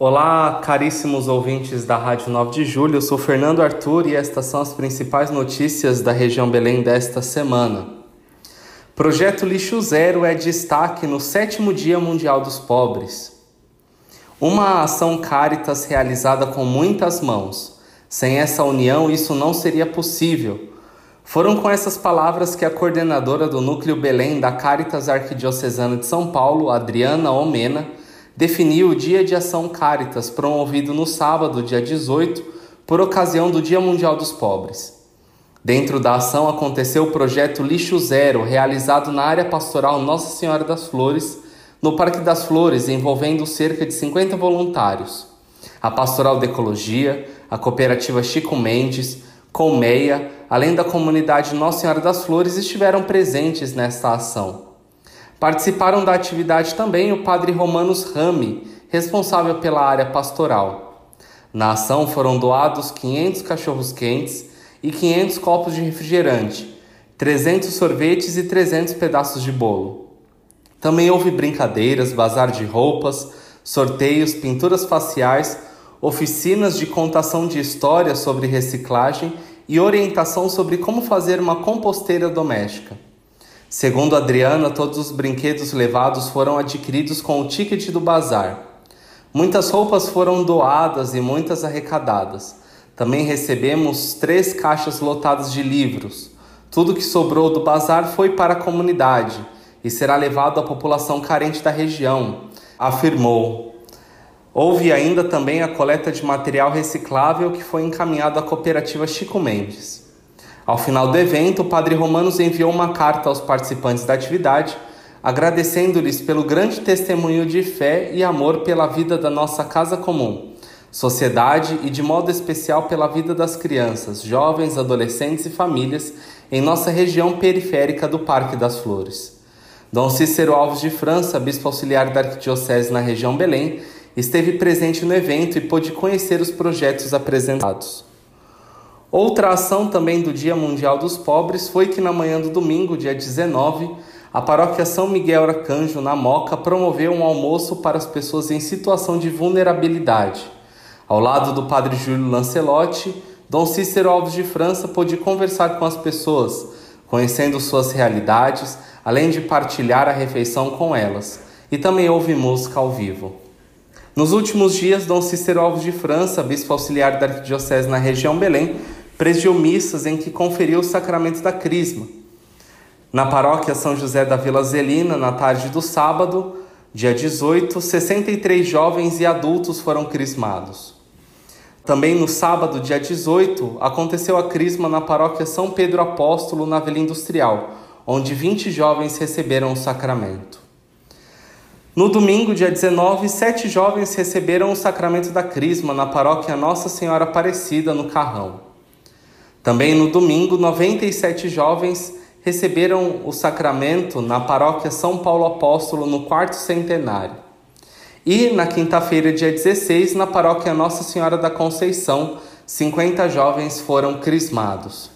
Olá, caríssimos ouvintes da Rádio 9 de Julho. Eu sou Fernando Arthur e estas são as principais notícias da região Belém desta semana. Projeto Lixo Zero é destaque no sétimo Dia Mundial dos Pobres. Uma ação Caritas realizada com muitas mãos. Sem essa união, isso não seria possível. Foram com essas palavras que a coordenadora do Núcleo Belém da Caritas Arquidiocesana de São Paulo, Adriana Omena, definiu o Dia de Ação Caritas, promovido no sábado, dia 18, por ocasião do Dia Mundial dos Pobres. Dentro da ação aconteceu o projeto Lixo Zero, realizado na área pastoral Nossa Senhora das Flores, no Parque das Flores, envolvendo cerca de 50 voluntários. A Pastoral de Ecologia, a Cooperativa Chico Mendes, Colmeia, além da comunidade Nossa Senhora das Flores, estiveram presentes nesta ação. Participaram da atividade também o padre Romanos Rami, responsável pela área pastoral. Na ação foram doados 500 cachorros-quentes e 500 copos de refrigerante, 300 sorvetes e 300 pedaços de bolo. Também houve brincadeiras, bazar de roupas, sorteios, pinturas faciais, oficinas de contação de histórias sobre reciclagem e orientação sobre como fazer uma composteira doméstica. Segundo Adriana, todos os brinquedos levados foram adquiridos com o ticket do bazar. Muitas roupas foram doadas e muitas arrecadadas. Também recebemos três caixas lotadas de livros. Tudo que sobrou do bazar foi para a comunidade e será levado à população carente da região, afirmou. Houve ainda também a coleta de material reciclável que foi encaminhado à cooperativa Chico Mendes. Ao final do evento, o Padre Romanos enviou uma carta aos participantes da atividade, agradecendo-lhes pelo grande testemunho de fé e amor pela vida da nossa casa comum, sociedade e, de modo especial, pela vida das crianças, jovens, adolescentes e famílias em nossa região periférica do Parque das Flores. Dom Cícero Alves de França, bispo auxiliar da Arquidiocese na região Belém, esteve presente no evento e pôde conhecer os projetos apresentados. Outra ação também do Dia Mundial dos Pobres foi que na manhã do domingo, dia 19, a paróquia São Miguel Arcanjo, na Moca, promoveu um almoço para as pessoas em situação de vulnerabilidade. Ao lado do padre Júlio Lancelotti, Dom Cícero Alves de França pôde conversar com as pessoas, conhecendo suas realidades, além de partilhar a refeição com elas. E também houve música ao vivo. Nos últimos dias, Dom Cícero Alves de França, bispo auxiliar da Arquidiocese na região Belém, presidiu missas em que conferiu o sacramento da Crisma. Na paróquia São José da Vila Zelina, na tarde do sábado, dia 18, 63 jovens e adultos foram crismados. Também no sábado, dia 18, aconteceu a crisma na paróquia São Pedro Apóstolo, na Vila Industrial, onde 20 jovens receberam o sacramento. No domingo, dia 19, sete jovens receberam o sacramento da crisma na paróquia Nossa Senhora Aparecida, no Carrão. Também no domingo, 97 jovens receberam o sacramento na paróquia São Paulo Apóstolo no quarto centenário. E na quinta-feira, dia 16, na paróquia Nossa Senhora da Conceição, 50 jovens foram crismados.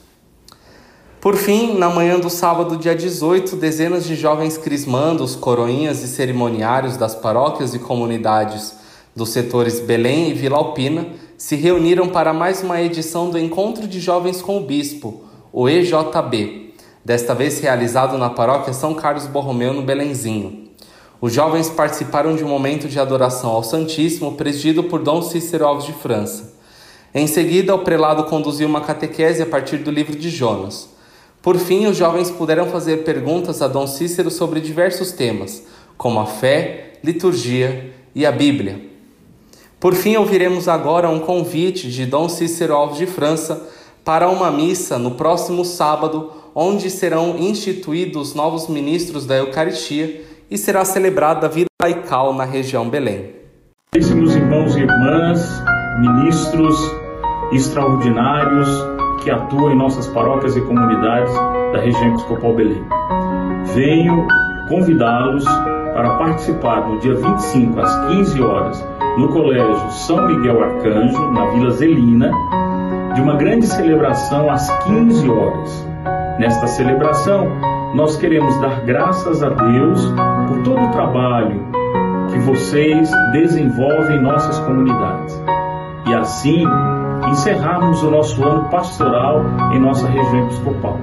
Por fim, na manhã do sábado, dia 18, dezenas de jovens crismandos, coroinhas e cerimoniários das paróquias e comunidades dos setores Belém e Vila Alpina se reuniram para mais uma edição do Encontro de Jovens com o Bispo, o EJB, desta vez realizado na paróquia São Carlos Borromeu, no Belenzinho. Os jovens participaram de um momento de adoração ao Santíssimo, presidido por Dom Cícero Alves de França. Em seguida, o prelado conduziu uma catequese a partir do livro de Jonas. Por fim, os jovens puderam fazer perguntas a Dom Cícero sobre diversos temas, como a fé, liturgia e a Bíblia. Por fim, ouviremos agora um convite de Dom Cícero Alves de França para uma missa no próximo sábado, onde serão instituídos novos ministros da Eucaristia e será celebrada a vida laical na região Belém. Caríssimos irmãos e irmãs, ministros extraordinários que atuam em nossas paróquias e comunidades da região Episcopal Belém. Venho convidá-los para participar no dia 25 às 15 horas no Colégio São Miguel Arcanjo, na Vila Zelina, de uma grande celebração às 15 horas. Nesta celebração, nós queremos dar graças a Deus por todo o trabalho que vocês desenvolvem em nossas comunidades. E assim encerrarmos o nosso ano pastoral em nossa região episcopal.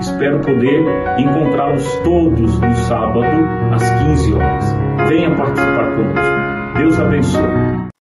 Espero poder encontrá-los todos no sábado, às 15 horas. Venha participar conosco. Deus abençoe.